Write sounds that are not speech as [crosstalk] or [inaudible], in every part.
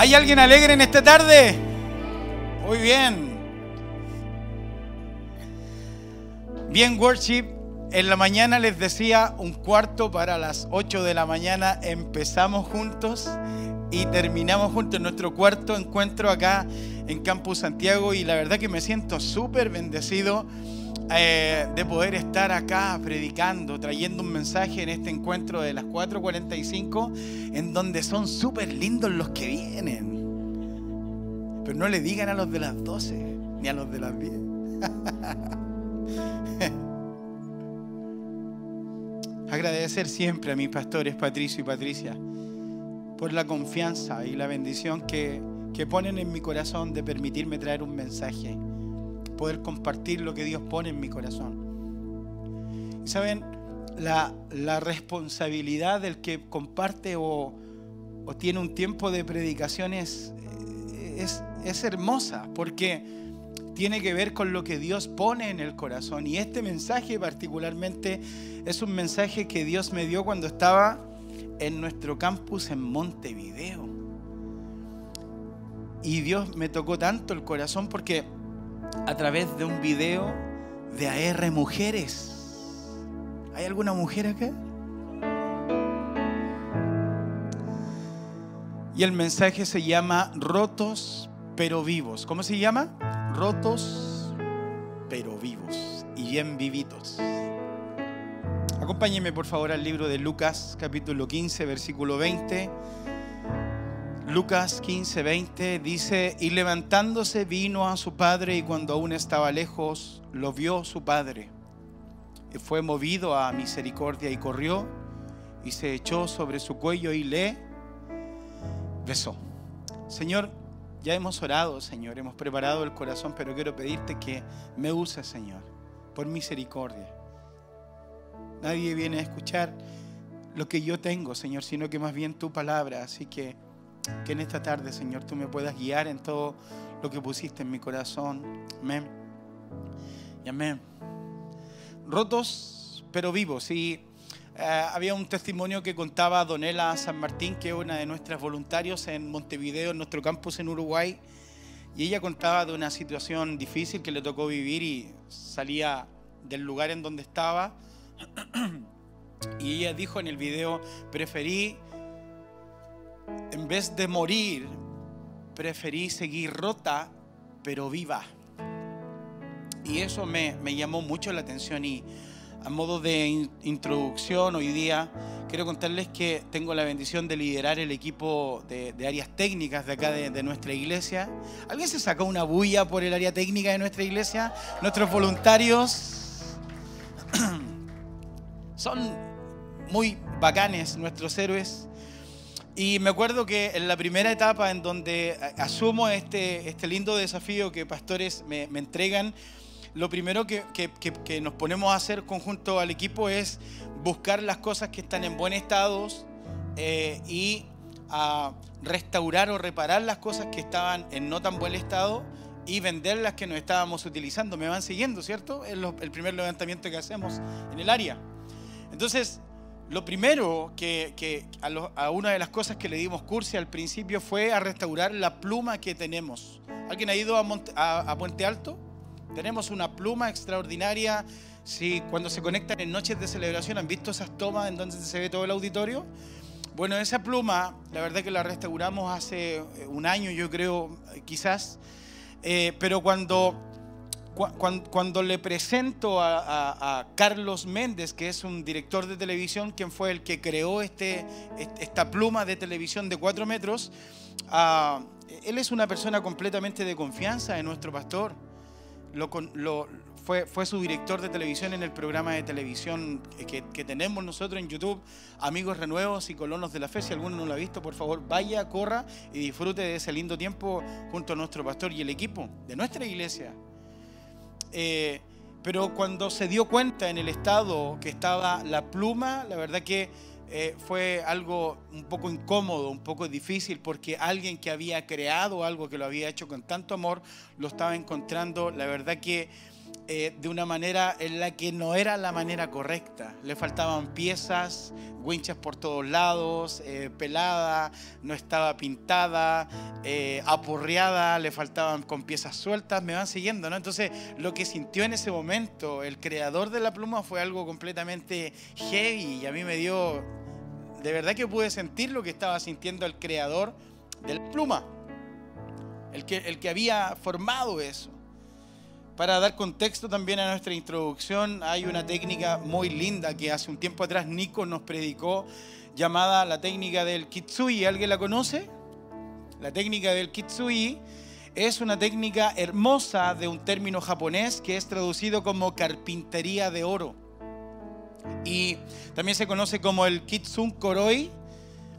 ¿Hay alguien alegre en esta tarde? Muy bien. Bien, worship. En la mañana les decía un cuarto para las 8 de la mañana. Empezamos juntos y terminamos juntos nuestro cuarto encuentro acá en Campus Santiago. Y la verdad que me siento súper bendecido eh, de poder estar acá predicando, trayendo un mensaje en este encuentro de las 4.45, en donde son súper lindos los que vienen. Pero no le digan a los de las 12, ni a los de las 10. [laughs] Agradecer siempre a mis pastores Patricio y Patricia por la confianza y la bendición que, que ponen en mi corazón de permitirme traer un mensaje poder compartir lo que Dios pone en mi corazón. Y saben, la, responsabilidad del que comparte o, tiene un tiempo de predicaciones es, es hermosa, porque tiene que ver con lo que Dios pone en el corazón. Y este mensaje particularmente es un mensaje que Dios me dio cuando estaba en nuestro campus en Montevideo. Y Dios me tocó tanto el corazón porque a través de un video de AR Mujeres. ¿Hay alguna mujer acá? Y el mensaje se llama Rotos pero vivos. ¿Cómo se llama? Rotos pero vivos y bien vivitos. Acompáñeme por favor al libro de Lucas capítulo 15 versículo 20 Lucas 15, 20 dice, y levantándose vino a su padre y cuando aún estaba lejos, lo vio su padre. Y fue movido a misericordia y corrió y se echó sobre su cuello y le besó. Señor, ya hemos orado, Señor, hemos preparado el corazón, pero quiero pedirte que me uses, Señor, por misericordia. Nadie viene a escuchar lo que yo tengo, Señor, sino que más bien tu palabra. Así que que en esta tarde, Señor, tú me puedas guiar en todo lo que pusiste en mi corazón. Amén. Y amén. Rotos, pero vivos. Y eh, había un testimonio que contaba Donela San Martín, que es una de nuestras voluntarios en Montevideo, en nuestro campus en Uruguay. Y ella contaba de una situación difícil que le tocó vivir y salía del lugar en donde estaba. [clears throat] Y ella dijo en el video, preferí en vez de morir, preferí seguir rota, pero viva. Y eso me, llamó mucho la atención y a modo de introducción hoy día quiero contarles que tengo la bendición de liderar el equipo de, áreas técnicas de acá de, de, nuestra iglesia. ¿Alguien se sacó una bulla por el área técnica de nuestra iglesia? Nuestros voluntarios [clears throat] son muy bacanes, nuestros héroes. Y me acuerdo que en la primera etapa en donde asumo este, este lindo desafío que pastores me, entregan, lo primero que, nos ponemos a hacer conjunto al equipo es buscar las cosas que están en buen estado eh, y restaurar o reparar las cosas que estaban en no tan buen estado y vender las que no estábamos utilizando. Me van siguiendo, ¿cierto? Es el primer levantamiento que hacemos en el área. Entonces, lo primero que, a, una de las cosas que le dimos curso al principio fue a restaurar la pluma que tenemos. ¿Alguien ha ido a, Puente Alto? Tenemos una pluma extraordinaria. Si cuando se conectan en noches de celebración han visto esas tomas en donde se ve todo el auditorio. Bueno, esa pluma, la verdad que la restauramos hace un año, yo creo, quizás. Eh, pero cuando cuando, le presento a, Carlos Méndez, que es un director de televisión, quien fue el que creó este, esta pluma de televisión de cuatro metros, ah, él es una persona completamente de confianza de nuestro pastor. fue, fue, su director de televisión en el programa de televisión que, que, tenemos nosotros en YouTube, Amigos Renuevos y Colonos de la Fe. Si alguno no lo ha visto, por favor, vaya, corra y disfrute de ese lindo tiempo junto a nuestro pastor y el equipo de nuestra iglesia. Eh, pero cuando se dio cuenta en el estado que estaba la pluma, la verdad que eh, fue algo un poco incómodo, un poco difícil, porque alguien que había creado algo que lo había hecho con tanto amor, lo estaba encontrando, la verdad que eh, de una manera en la que no era la manera correcta. Le faltaban piezas, winchas por todos lados, eh, pelada, no estaba pintada, eh, apurreada, le faltaban con piezas sueltas, me van siguiendo, ¿no? Entonces, lo que sintió en ese momento el creador de la pluma fue algo completamente heavy y a mí me dio, de verdad que pude sentir lo que estaba sintiendo el creador de la pluma, el que, el que había formado eso. Para dar contexto también a nuestra introducción, hay una técnica muy linda que hace un tiempo atrás Nico nos predicó, llamada la técnica del kitsui. ¿Alguien la conoce? La técnica del kitsui es una técnica hermosa de un término japonés que es traducido como carpintería de oro. Y también se conoce como el kitsun koroi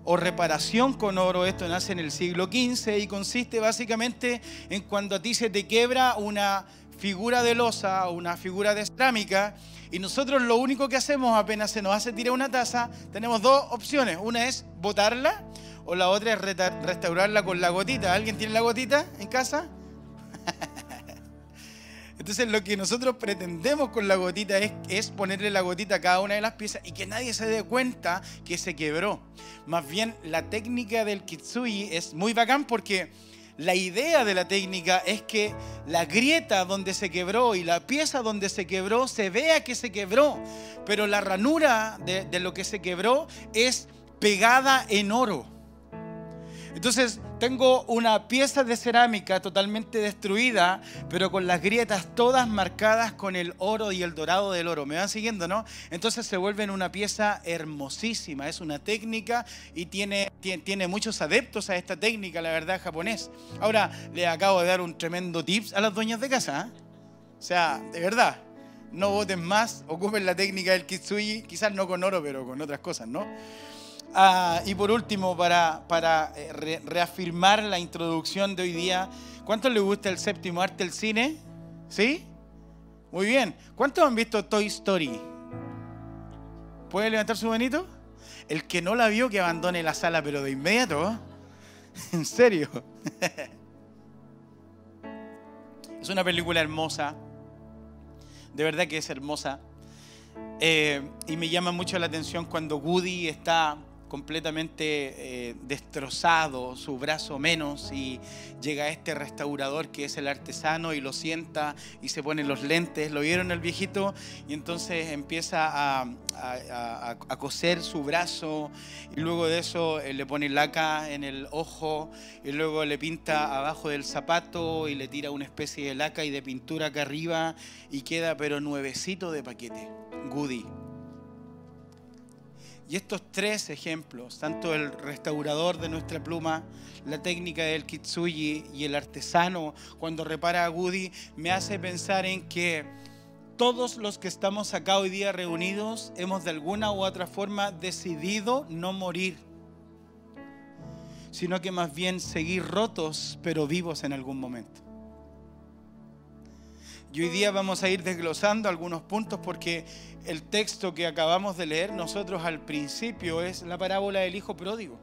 o reparación con oro. Esto nace en el siglo XV y consiste básicamente en cuando a ti se te quebra una figura de losa o una figura de cerámica y nosotros lo único que hacemos apenas se nos hace tirar una taza, tenemos dos opciones. Una es botarla o la otra es restaurarla con la gotita. ¿Alguien tiene la gotita en casa? [laughs] Entonces lo que nosotros pretendemos con la gotita es, es, ponerle la gotita a cada una de las piezas y que nadie se dé cuenta que se quebró. Más bien la técnica del kitsui es muy bacán porque la idea de la técnica es que la grieta donde se quebró y la pieza donde se quebró se vea que se quebró, pero la ranura de, lo que se quebró es pegada en oro. Entonces tengo una pieza de cerámica totalmente destruida, pero con las grietas todas marcadas con el oro y el dorado del oro. ¿Me van siguiendo, no? Entonces se vuelve una pieza hermosísima. Es una técnica y tiene, tiene, muchos adeptos a esta técnica, la verdad, japonés. Ahora, le acabo de dar un tremendo tips a las dueñas de casa. ¿eh? O sea, de verdad, no voten más, ocupen la técnica del kitsuji, quizás no con oro, pero con otras cosas, ¿no? Ah, y por último, para, eh, reafirmar la introducción de hoy día, ¿cuántos les gusta el séptimo arte del cine? ¿Sí? Muy bien. ¿Cuántos han visto Toy Story? ¿Puede levantar su manito? El que no la vio, que abandone la sala, pero de inmediato. [laughs] en serio. [laughs] es una película hermosa. De verdad que es hermosa. Eh, y me llama mucho la atención cuando Woody está completamente eh, destrozado, su brazo menos, y llega este restaurador que es el artesano y lo sienta y se pone los lentes. ¿Lo vieron el viejito? Y entonces empieza a, a, coser su brazo y luego de eso eh, le pone laca en el ojo y luego le pinta abajo del zapato y le tira una especie de laca y de pintura acá arriba y queda pero nuevecito de paquete. Goody. Y estos tres ejemplos, tanto el restaurador de nuestra pluma, la técnica del kitsuji y el artesano cuando repara a Woody, me hace pensar en que todos los que estamos acá hoy día reunidos hemos de alguna u otra forma decidido no morir, sino que más bien seguir rotos pero vivos en algún momento. Y hoy día vamos a ir desglosando algunos puntos porque el texto que acabamos de leer nosotros al principio es la parábola del Hijo Pródigo.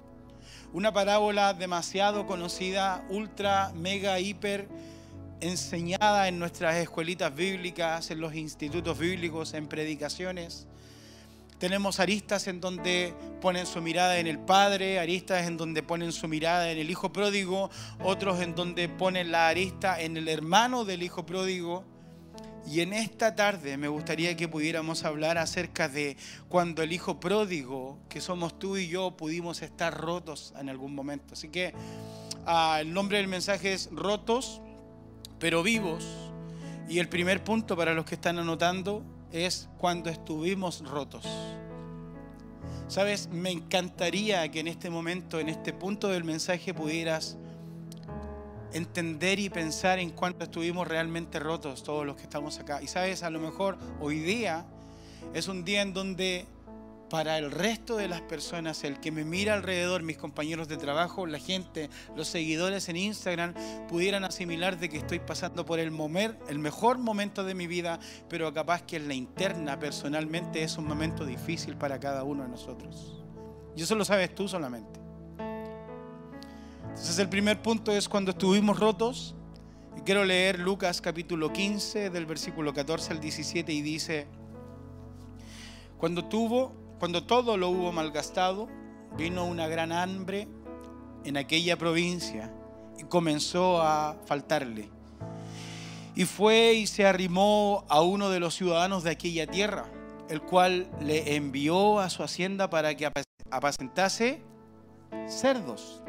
Una parábola demasiado conocida, ultra, mega, hiper enseñada en nuestras escuelitas bíblicas, en los institutos bíblicos, en predicaciones. Tenemos aristas en donde ponen su mirada en el Padre, aristas en donde ponen su mirada en el Hijo Pródigo, otros en donde ponen la arista en el hermano del Hijo Pródigo. Y en esta tarde me gustaría que pudiéramos hablar acerca de cuando el hijo pródigo, que somos tú y yo, pudimos estar rotos en algún momento. Así que ah, el nombre del mensaje es rotos, pero vivos. Y el primer punto para los que están anotando es cuando estuvimos rotos. Sabes, me encantaría que en este momento, en este punto del mensaje, pudieras entender y pensar en cuánto estuvimos realmente rotos todos los que estamos acá. Y sabes, a lo mejor hoy día es un día en donde para el resto de las personas, el que me mira alrededor, mis compañeros de trabajo, la gente, los seguidores en Instagram, pudieran asimilar de que estoy pasando por el, mejor momento de mi vida, pero capaz que en la interna, personalmente, es un momento difícil para cada uno de nosotros. Y eso lo sabes tú solamente. Entonces el primer punto es cuando estuvimos rotos. quiero leer Lucas capítulo 15 del versículo 14 al 17 y dice, cuando tuvo, cuando todo lo hubo malgastado, vino una gran hambre en aquella provincia y comenzó a faltarle. Y fue y se arrimó a uno de los ciudadanos de aquella tierra, el cual le envió a su hacienda para que apacentase cerdos.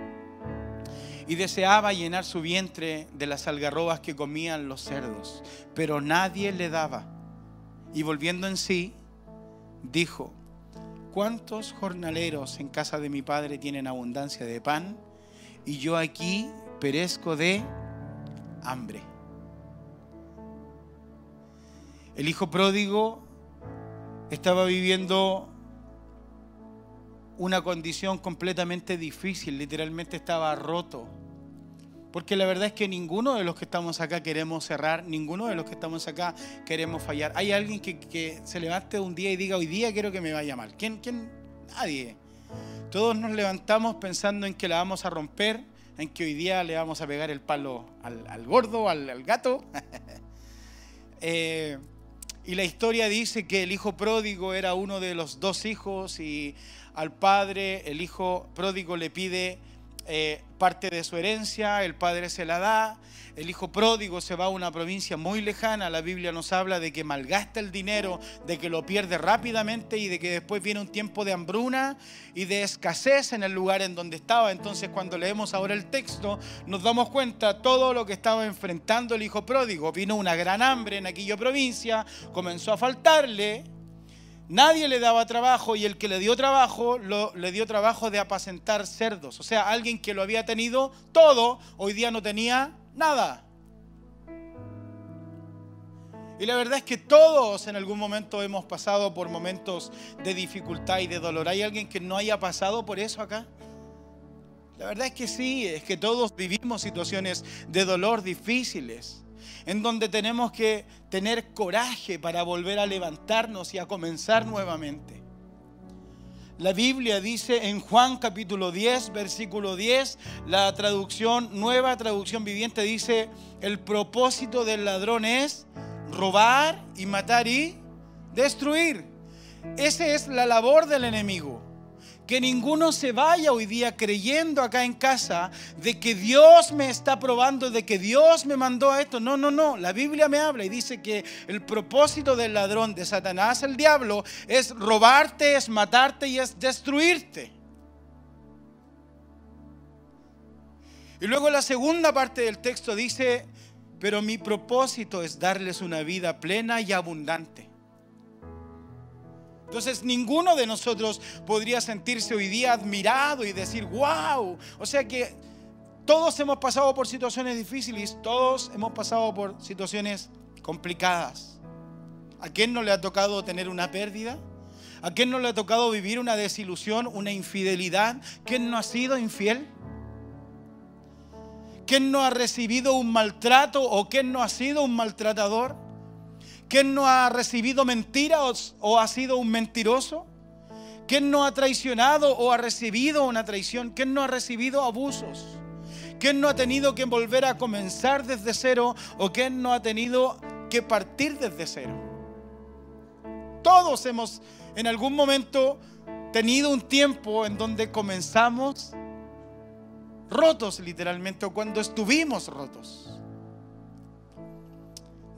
Y deseaba llenar su vientre de las algarrobas que comían los cerdos, pero nadie le daba. Y volviendo en sí, dijo, ¿cuántos jornaleros en casa de mi padre tienen abundancia de pan? Y yo aquí perezco de hambre. El hijo pródigo estaba viviendo una condición completamente difícil, literalmente estaba roto. Porque la verdad es que ninguno de los que estamos acá queremos cerrar, ninguno de los que estamos acá queremos fallar. ¿Hay alguien que, se levante un día y diga, hoy día quiero que me vaya mal? ¿Quién? ¿Quién? Nadie. Todos nos levantamos pensando en que la vamos a romper, en que hoy día le vamos a pegar el palo al, gordo, al, gato. [laughs] eh, y la historia dice que el hijo pródigo era uno de los dos hijos y al padre el hijo pródigo le pide eh, parte de su herencia, el padre se la da, el hijo pródigo se va a una provincia muy lejana, la Biblia nos habla de que malgasta el dinero, de que lo pierde rápidamente y de que después viene un tiempo de hambruna y de escasez en el lugar en donde estaba. Entonces cuando leemos ahora el texto nos damos cuenta todo lo que estaba enfrentando el hijo pródigo. Vino una gran hambre en aquella provincia, comenzó a faltarle Nadie le daba trabajo y el que le dio trabajo le dio trabajo de apacentar cerdos. O sea, alguien que lo había tenido todo, hoy día no tenía nada. Y la verdad es que todos en algún momento hemos pasado por momentos de dificultad y de dolor. ¿Hay alguien que no haya pasado por eso acá? La verdad es que sí, es que todos vivimos situaciones de dolor difíciles en donde tenemos que tener coraje para volver a levantarnos y a comenzar nuevamente. La Biblia dice en Juan capítulo 10, versículo 10, la traducción, nueva traducción viviente, dice, el propósito del ladrón es robar y matar y destruir. Esa es la labor del enemigo que ninguno se vaya hoy día creyendo acá en casa de que Dios me está probando, de que Dios me mandó a esto. No, no, no. La Biblia me habla y dice que el propósito del ladrón, de Satanás, el diablo, es robarte, es matarte y es destruirte. Y luego la segunda parte del texto dice, pero mi propósito es darles una vida plena y abundante. Entonces ninguno de nosotros podría sentirse hoy día admirado y decir, wow. O sea que todos hemos pasado por situaciones difíciles, todos hemos pasado por situaciones complicadas. ¿A quién no le ha tocado tener una pérdida? ¿A quién no le ha tocado vivir una desilusión, una infidelidad? ¿Quién no ha sido infiel? ¿Quién no ha recibido un maltrato o quién no ha sido un maltratador? ¿Quién no ha recibido mentiras o ha sido un mentiroso? ¿Quién no ha traicionado o ha recibido una traición? ¿Quién no ha recibido abusos? ¿Quién no ha tenido que volver a comenzar desde cero o quién no ha tenido que partir desde cero? Todos hemos en algún momento tenido un tiempo en donde comenzamos rotos literalmente o cuando estuvimos rotos.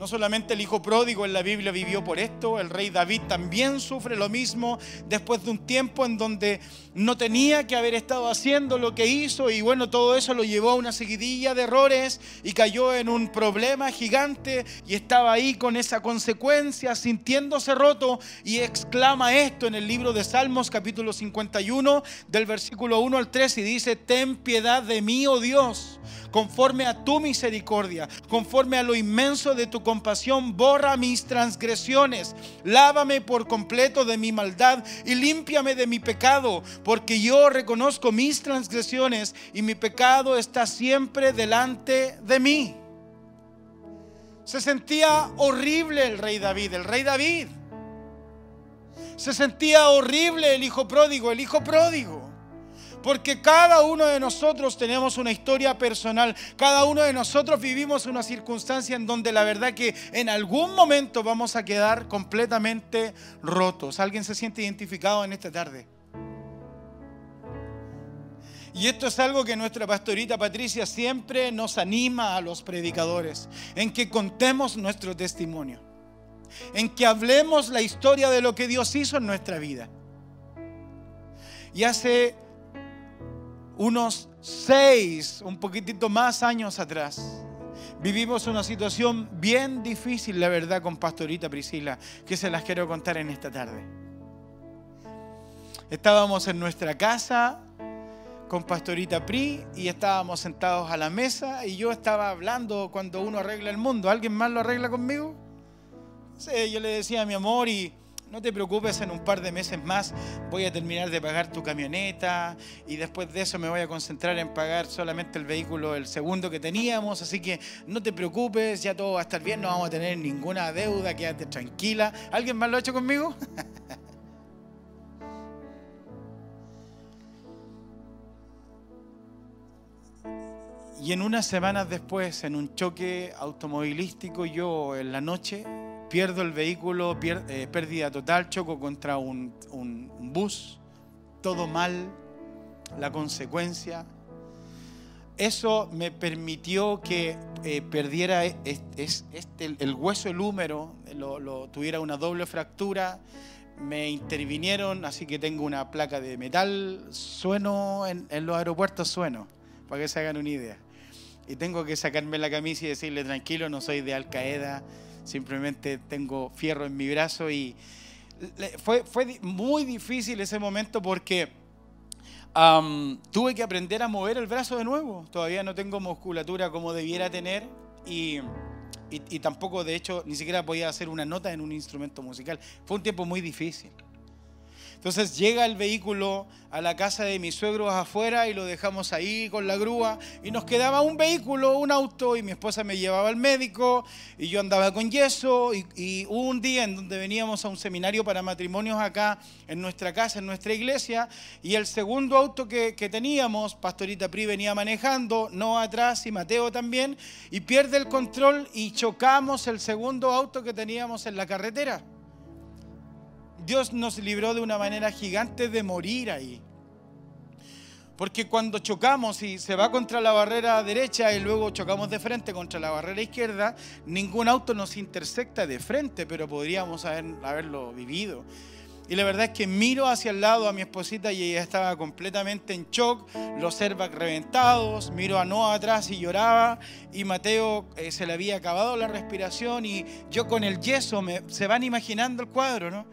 No solamente el hijo pródigo en la Biblia vivió por esto, el rey David también sufre lo mismo después de un tiempo en donde no tenía que haber estado haciendo lo que hizo y bueno, todo eso lo llevó a una seguidilla de errores y cayó en un problema gigante y estaba ahí con esa consecuencia, sintiéndose roto y exclama esto en el libro de Salmos capítulo 51 del versículo 1 al 3 y dice, ten piedad de mí, oh Dios conforme a tu misericordia, conforme a lo inmenso de tu compasión, borra mis transgresiones, lávame por completo de mi maldad y límpiame de mi pecado, porque yo reconozco mis transgresiones y mi pecado está siempre delante de mí. Se sentía horrible el rey David, el rey David. Se sentía horrible el hijo pródigo, el hijo pródigo. Porque cada uno de nosotros tenemos una historia personal. Cada uno de nosotros vivimos una circunstancia en donde la verdad que en algún momento vamos a quedar completamente rotos. ¿Alguien se siente identificado en esta tarde? Y esto es algo que nuestra pastorita Patricia siempre nos anima a los predicadores, en que contemos nuestro testimonio, en que hablemos la historia de lo que Dios hizo en nuestra vida. Y hace unos seis, un poquitito más años atrás, vivimos una situación bien difícil, la verdad, con Pastorita Priscila, que se las quiero contar en esta tarde. Estábamos en nuestra casa con Pastorita Pri y estábamos sentados a la mesa y yo estaba hablando cuando uno arregla el mundo. ¿Alguien más lo arregla conmigo? Yo le decía mi amor y no te preocupes, en un par de meses más voy a terminar de pagar tu camioneta y después de eso me voy a concentrar en pagar solamente el vehículo, el segundo que teníamos, así que no te preocupes, ya todo va a estar bien, no vamos a tener ninguna deuda, quédate tranquila. ¿Alguien más lo ha hecho conmigo? [laughs] Y en unas semanas después, en un choque automovilístico, yo en la noche pierdo el vehículo, eh, pérdida total, choco contra un, bus, todo mal, la consecuencia. Eso me permitió que eh, perdiera este, el hueso, el húmero, lo, tuviera una doble fractura. Me intervinieron, así que tengo una placa de metal. Sueno en, en los aeropuertos, sueno, para que se hagan una idea y tengo que sacarme la camisa y decirle tranquilo, no soy de Al Qaeda, simplemente tengo fierro en mi brazo y fue, fue muy difícil ese momento porque tuve que aprender a mover el brazo de nuevo. Todavía no tengo musculatura como debiera tener y, y tampoco, de hecho, ni siquiera podía hacer una nota en un instrumento musical. Fue un tiempo muy difícil. Entonces llega el vehículo a la casa de mis suegros afuera y lo dejamos ahí con la grúa y nos quedaba un vehículo, un auto y mi esposa me llevaba al médico y yo andaba con yeso y, un día en donde veníamos a un seminario para matrimonios acá en nuestra casa, en nuestra iglesia y el segundo auto que, que teníamos, Pastorita Pri venía manejando, no atrás y Mateo también y pierde el control y chocamos el segundo auto que teníamos en la carretera. Dios nos libró de una manera gigante de morir ahí. Porque cuando chocamos y se va contra la barrera derecha y luego chocamos de frente contra la barrera izquierda, ningún auto nos intersecta de frente, pero podríamos haberlo vivido. Y la verdad es que miro hacia el lado a mi esposita y ella estaba completamente en shock, los airbags reventados, miro a Noah atrás y lloraba, y Mateo eh, se le había acabado la respiración y yo con el yeso, se van imaginando el cuadro, ¿no?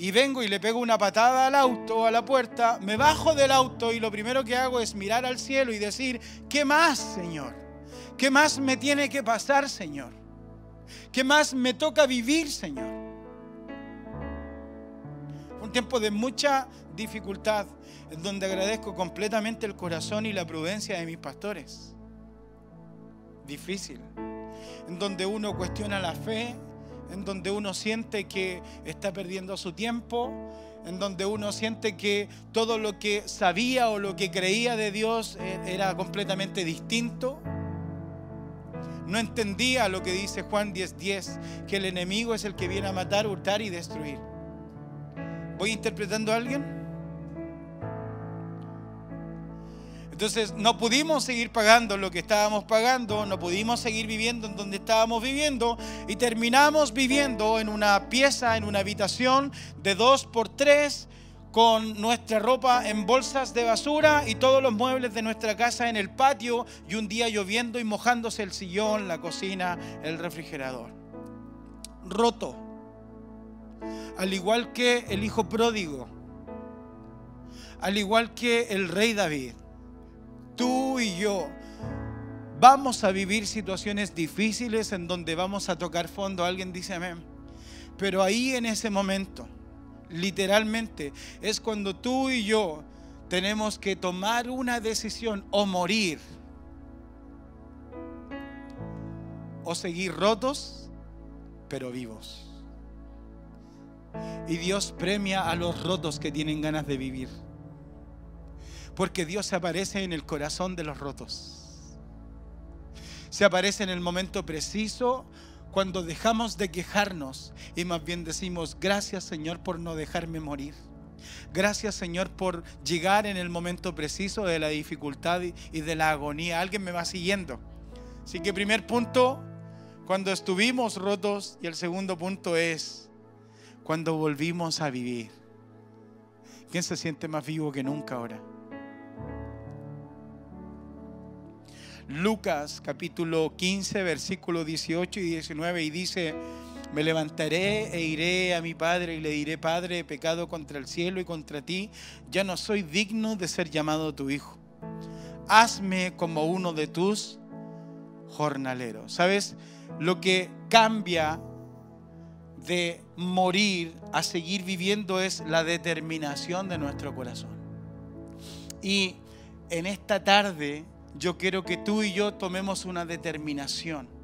Y vengo y le pego una patada al auto, a la puerta, me bajo del auto y lo primero que hago es mirar al cielo y decir, ¿qué más, Señor? ¿Qué más me tiene que pasar, Señor? ¿Qué más me toca vivir, Señor? Un tiempo de mucha dificultad, en donde agradezco completamente el corazón y la prudencia de mis pastores. Difícil, en donde uno cuestiona la fe, en donde uno siente que está perdiendo su tiempo, en donde uno siente que todo lo que sabía o lo que creía de Dios eh, era completamente distinto. No entendía lo que dice Juan 10:10, que el enemigo es el que viene a matar, hurtar y destruir. ¿Voy interpretando a alguien? Entonces no pudimos seguir pagando lo que estábamos pagando, no pudimos seguir viviendo en donde estábamos viviendo y terminamos viviendo en una pieza, en una habitación de dos por tres con nuestra ropa en bolsas de basura y todos los muebles de nuestra casa en el patio y un día lloviendo y mojándose el sillón, la cocina, el refrigerador. Roto. Al igual que el hijo pródigo. Al igual que el rey David tú y yo vamos a vivir situaciones difíciles en donde vamos a tocar fondo. Alguien dice amén. Pero ahí en ese momento, literalmente, es cuando tú y yo tenemos que tomar una decisión o morir o seguir rotos, pero vivos. Y Dios premia a los rotos que tienen ganas de vivir. Porque Dios se aparece en el corazón de los rotos. Se aparece en el momento preciso cuando dejamos de quejarnos y más bien decimos, gracias Señor por no dejarme morir. Gracias Señor por llegar en el momento preciso de la dificultad y de la agonía. Alguien me va siguiendo. Así que primer punto, cuando estuvimos rotos y el segundo punto es cuando volvimos a vivir. ¿Quién se siente más vivo que nunca ahora? Lucas capítulo 15, versículo 18 y 19 y dice, me levantaré e iré a mi padre y le diré, Padre, he pecado contra el cielo y contra ti, ya no soy digno de ser llamado tu hijo. Hazme como uno de tus jornaleros. ¿Sabes? Lo que cambia de morir a seguir viviendo es la determinación de nuestro corazón. Y en esta tarde yo quiero que tú y yo tomemos una determinación.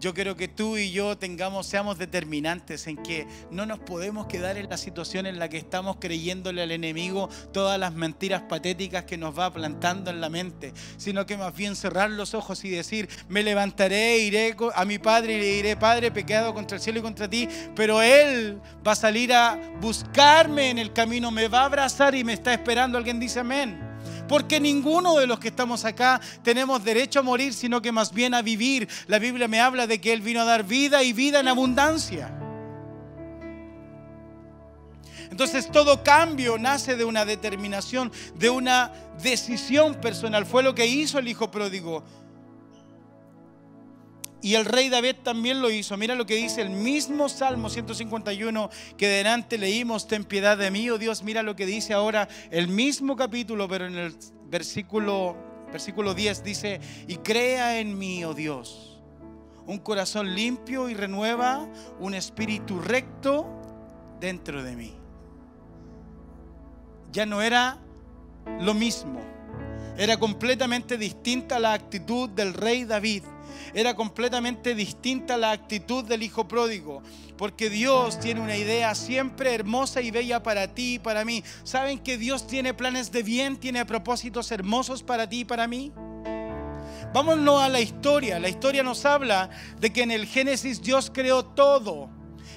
Yo quiero que tú y yo tengamos, seamos determinantes en que no nos podemos quedar en la situación en la que estamos creyéndole al enemigo todas las mentiras patéticas que nos va plantando en la mente, sino que más bien cerrar los ojos y decir, me levantaré, iré a mi padre y le diré, Padre, pecado contra el cielo y contra ti, pero Él va a salir a buscarme en el camino, me va a abrazar y me está esperando. Alguien dice amén. Porque ninguno de los que estamos acá tenemos derecho a morir, sino que más bien a vivir. La Biblia me habla de que Él vino a dar vida y vida en abundancia. Entonces todo cambio nace de una determinación, de una decisión personal. Fue lo que hizo el hijo pródigo. Y el rey David también lo hizo. Mira lo que dice el mismo Salmo 151 que delante leímos, ten piedad de mí, oh Dios. Mira lo que dice ahora el mismo capítulo, pero en el versículo, versículo 10 dice, y crea en mí, oh Dios, un corazón limpio y renueva un espíritu recto dentro de mí. Ya no era lo mismo. Era completamente distinta la actitud del rey David era completamente distinta la actitud del hijo pródigo. Porque Dios tiene una idea siempre hermosa y bella para ti y para mí. ¿Saben que Dios tiene planes de bien, tiene propósitos hermosos para ti y para mí? Vámonos a la historia. La historia nos habla de que en el Génesis Dios creó todo.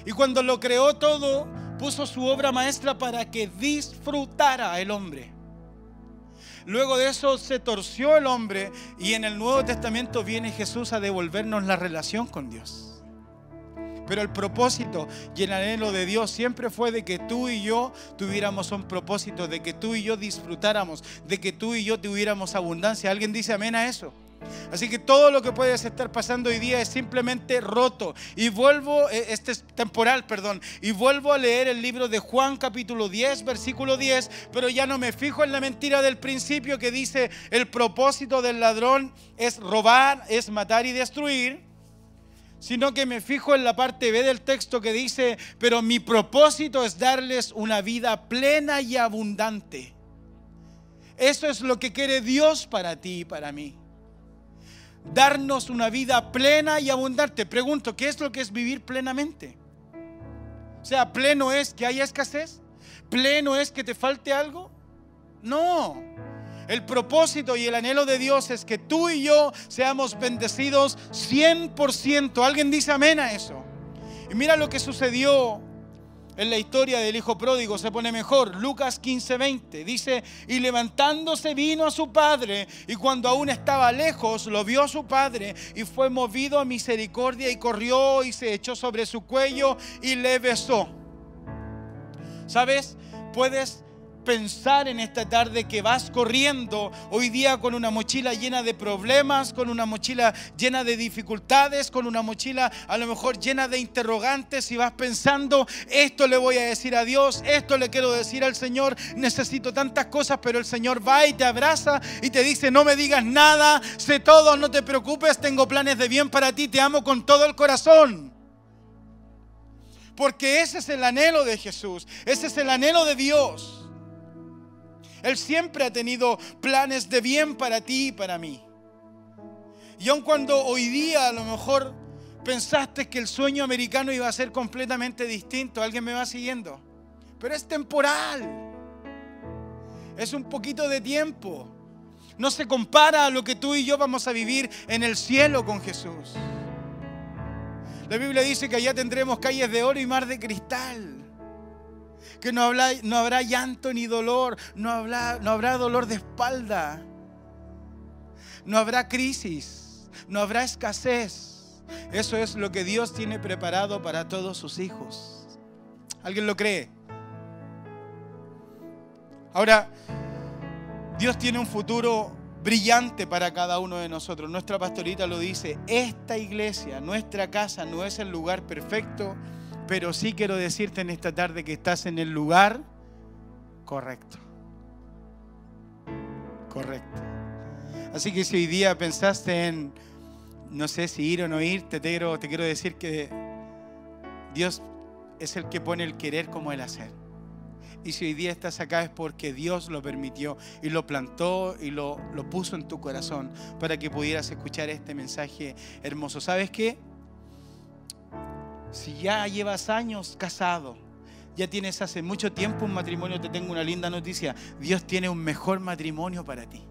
Y cuando lo creó todo, puso su obra maestra para que disfrutara el hombre. Luego de eso se torció el hombre y en el Nuevo Testamento viene Jesús a devolvernos la relación con Dios. Pero el propósito y el anhelo de Dios siempre fue de que tú y yo tuviéramos un propósito, de que tú y yo disfrutáramos, de que tú y yo tuviéramos abundancia. ¿Alguien dice amén a eso? Así que todo lo que puedes estar pasando hoy día es simplemente roto. Y vuelvo, eh, este es temporal, perdón, y vuelvo a leer el libro de Juan capítulo 10, versículo 10, pero ya no me fijo en la mentira del principio que dice el propósito del ladrón es robar, es matar y destruir sino que me fijo en la parte B del texto que dice, pero mi propósito es darles una vida plena y abundante. Eso es lo que quiere Dios para ti y para mí darnos una vida plena y abundante. Pregunto, ¿qué es lo que es vivir plenamente? O sea, pleno es que haya escasez, pleno es que te falte algo. No. El propósito y el anhelo de Dios es que tú y yo seamos bendecidos 100%. ¿Alguien dice amén a eso? Y mira lo que sucedió en la historia del hijo pródigo se pone mejor. Lucas 15:20 dice, y levantándose vino a su padre, y cuando aún estaba lejos, lo vio a su padre, y fue movido a misericordia, y corrió y se echó sobre su cuello y le besó. ¿Sabes? Puedes pensar en esta tarde que vas corriendo hoy día con una mochila llena de problemas, con una mochila llena de dificultades, con una mochila a lo mejor llena de interrogantes y vas pensando, esto le voy a decir a Dios, esto le quiero decir al Señor, necesito tantas cosas, pero el Señor va y te abraza y te dice, no me digas nada, sé todo, no te preocupes, tengo planes de bien para ti, te amo con todo el corazón. Porque ese es el anhelo de Jesús, ese es el anhelo de Dios. Él siempre ha tenido planes de bien para ti y para mí. Y aun cuando hoy día a lo mejor pensaste que el sueño americano iba a ser completamente distinto, alguien me va siguiendo, pero es temporal. Es un poquito de tiempo. No se compara a lo que tú y yo vamos a vivir en el cielo con Jesús. La Biblia dice que allá tendremos calles de oro y mar de cristal. Que no, no habrá llanto ni dolor, no no habrá dolor de espalda, no habrá crisis, no habrá escasez. Eso es lo que Dios tiene preparado para todos sus hijos. ¿Alguien lo cree? Ahora, Dios tiene un futuro brillante para cada uno de nosotros. Nuestra pastorita lo dice, esta iglesia, nuestra casa no es el lugar perfecto, pero sí quiero decirte en esta tarde que estás en el lugar correcto. Correcto. Así que si hoy día pensaste en, no sé si ir o no ir, te quiero, te quiero decir que Dios es el que pone el querer como el hacer. Y si hoy día estás acá es porque Dios lo permitió y lo plantó y lo, lo puso en tu corazón para que pudieras escuchar este mensaje hermoso. ¿Sabes qué? Si ya llevas años casado, ya tienes hace mucho tiempo un matrimonio, te tengo una linda noticia. Dios tiene un mejor matrimonio para ti.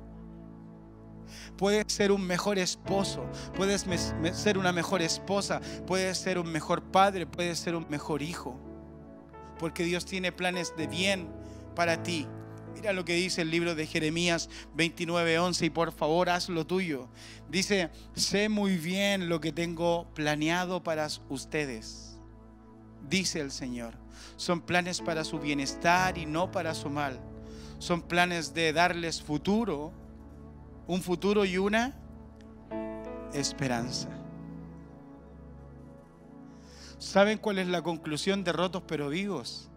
Puedes ser un mejor esposo, puedes ser una mejor esposa, puedes ser un mejor padre, puedes ser un mejor hijo porque Dios tiene planes de bien para ti. Mira lo que dice el libro de Jeremías 29:11 y por favor haz lo tuyo. Dice, sé muy bien lo que tengo planeado para ustedes. Dice el Señor, son planes para su bienestar y no para su mal. Son planes de darles futuro, un futuro y una esperanza. ¿Saben cuál es la conclusión de Rotos pero vivos?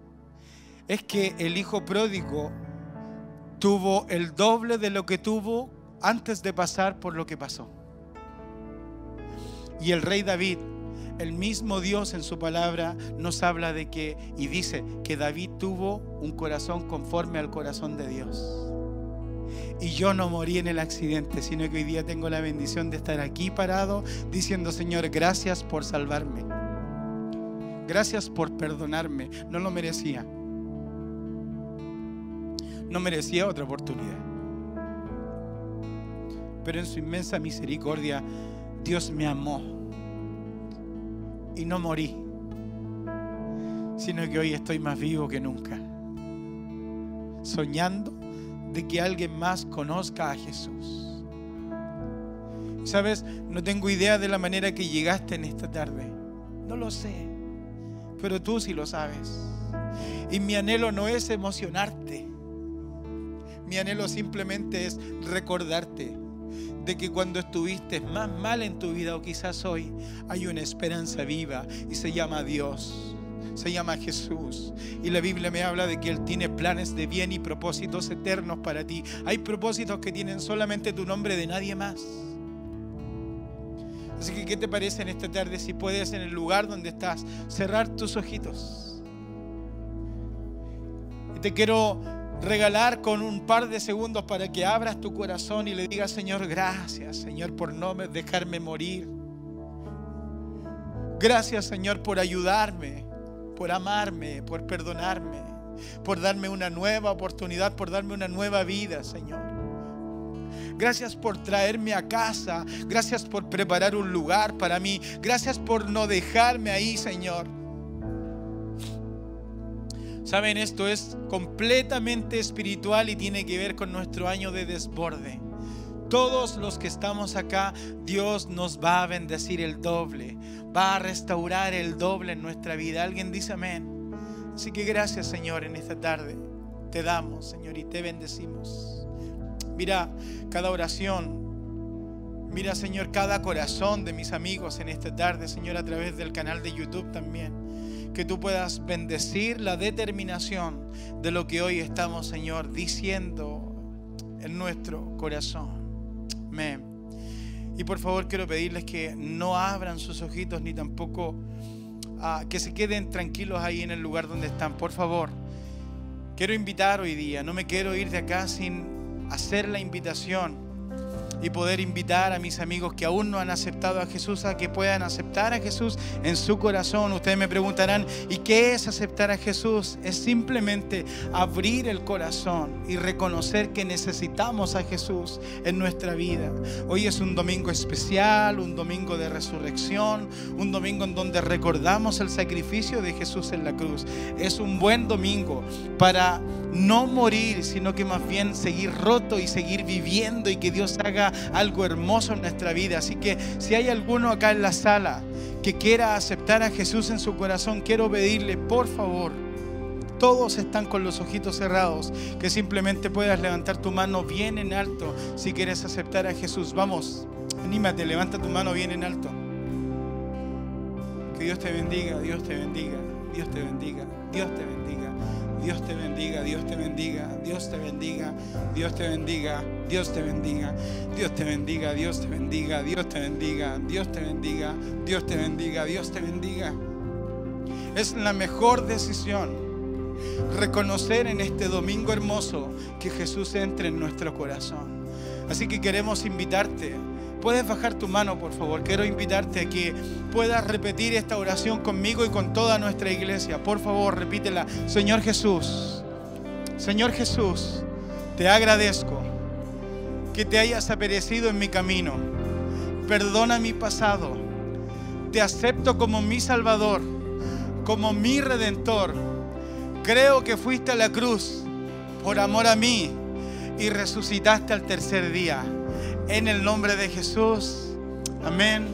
Es que el hijo pródigo tuvo el doble de lo que tuvo antes de pasar por lo que pasó. Y el rey David, el mismo Dios en su palabra, nos habla de que, y dice que David tuvo un corazón conforme al corazón de Dios. Y yo no morí en el accidente, sino que hoy día tengo la bendición de estar aquí parado diciendo, Señor, gracias por salvarme. Gracias por perdonarme. No lo merecía. No merecía otra oportunidad. Pero en su inmensa misericordia, Dios me amó. Y no morí. Sino que hoy estoy más vivo que nunca. Soñando de que alguien más conozca a Jesús. Sabes, no tengo idea de la manera que llegaste en esta tarde. No lo sé pero tú sí lo sabes. Y mi anhelo no es emocionarte. Mi anhelo simplemente es recordarte de que cuando estuviste más mal en tu vida o quizás hoy, hay una esperanza viva y se llama Dios. Se llama Jesús. Y la Biblia me habla de que Él tiene planes de bien y propósitos eternos para ti. Hay propósitos que tienen solamente tu nombre de nadie más. Así que, ¿qué te parece en esta tarde si puedes en el lugar donde estás cerrar tus ojitos? Y te quiero regalar con un par de segundos para que abras tu corazón y le digas, Señor, gracias, Señor, por no dejarme morir. Gracias, Señor, por ayudarme, por amarme, por perdonarme, por darme una nueva oportunidad, por darme una nueva vida, Señor. Gracias por traerme a casa. Gracias por preparar un lugar para mí. Gracias por no dejarme ahí, Señor. Saben, esto es completamente espiritual y tiene que ver con nuestro año de desborde. Todos los que estamos acá, Dios nos va a bendecir el doble, va a restaurar el doble en nuestra vida. Alguien dice amén. Así que gracias Señor en esta tarde. Te damos Señor y te bendecimos. Mira cada oración. Mira, Señor, cada corazón de mis amigos en esta tarde, Señor, a través del canal de YouTube también. Que tú puedas bendecir la determinación de lo que hoy estamos, Señor, diciendo en nuestro corazón. Amén. Y por favor quiero pedirles que no abran sus ojitos ni tampoco ah, que se queden tranquilos ahí en el lugar donde están. Por favor, quiero invitar hoy día, no me quiero ir de acá sin hacer la invitación y poder invitar a mis amigos que aún no han aceptado a Jesús a que puedan aceptar a Jesús en su corazón. Ustedes me preguntarán, ¿y qué es aceptar a Jesús? Es simplemente abrir el corazón y reconocer que necesitamos a Jesús en nuestra vida. Hoy es un domingo especial, un domingo de resurrección, un domingo en donde recordamos el sacrificio de Jesús en la cruz. Es un buen domingo para no morir, sino que más bien seguir roto y seguir viviendo y que Dios haga algo hermoso en nuestra vida. Así que si hay alguno acá en la sala que quiera aceptar a Jesús en su corazón, quiero pedirle, por favor, todos están con los ojitos cerrados, que simplemente puedas levantar tu mano bien en alto si quieres aceptar a Jesús. Vamos, anímate, levanta tu mano bien en alto. Que Dios te bendiga, Dios te bendiga, Dios te bendiga, Dios te bendiga. Dios te bendiga, Dios te bendiga, Dios te bendiga, Dios te bendiga, Dios te bendiga, Dios te bendiga, Dios te bendiga, Dios te bendiga, Dios te bendiga, Dios te bendiga, Dios te bendiga. Es la mejor decisión reconocer en este domingo hermoso que Jesús entre en nuestro corazón. Así que queremos invitarte Puedes bajar tu mano, por favor. Quiero invitarte a que puedas repetir esta oración conmigo y con toda nuestra iglesia. Por favor, repítela. Señor Jesús, Señor Jesús, te agradezco que te hayas aparecido en mi camino. Perdona mi pasado. Te acepto como mi Salvador, como mi Redentor. Creo que fuiste a la cruz por amor a mí y resucitaste al tercer día en el nombre de Jesús. Amén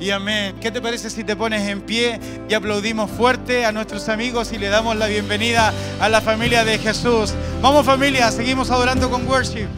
y amén. ¿Qué te parece si te pones en pie y aplaudimos fuerte a nuestros amigos y le damos la bienvenida a la familia de Jesús? Vamos familia, seguimos adorando con worship.